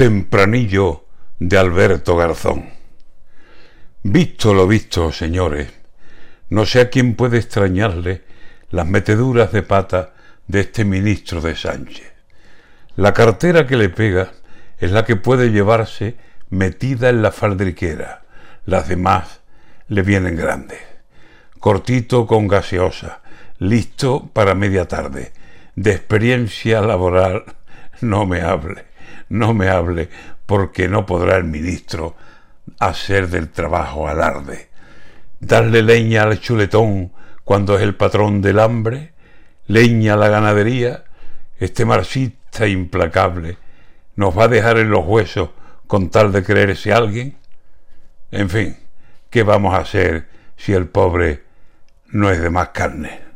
Tempranillo de Alberto Garzón. Visto lo visto, señores, no sé a quién puede extrañarle las meteduras de pata de este ministro de Sánchez. La cartera que le pega es la que puede llevarse metida en la faldriquera, las demás le vienen grandes. Cortito con gaseosa, listo para media tarde. De experiencia laboral no me hable no me hable, porque no podrá el ministro hacer del trabajo alarde. Darle leña al chuletón cuando es el patrón del hambre, leña a la ganadería, este marxista implacable nos va a dejar en los huesos con tal de creerse alguien. En fin, ¿qué vamos a hacer si el pobre no es de más carne?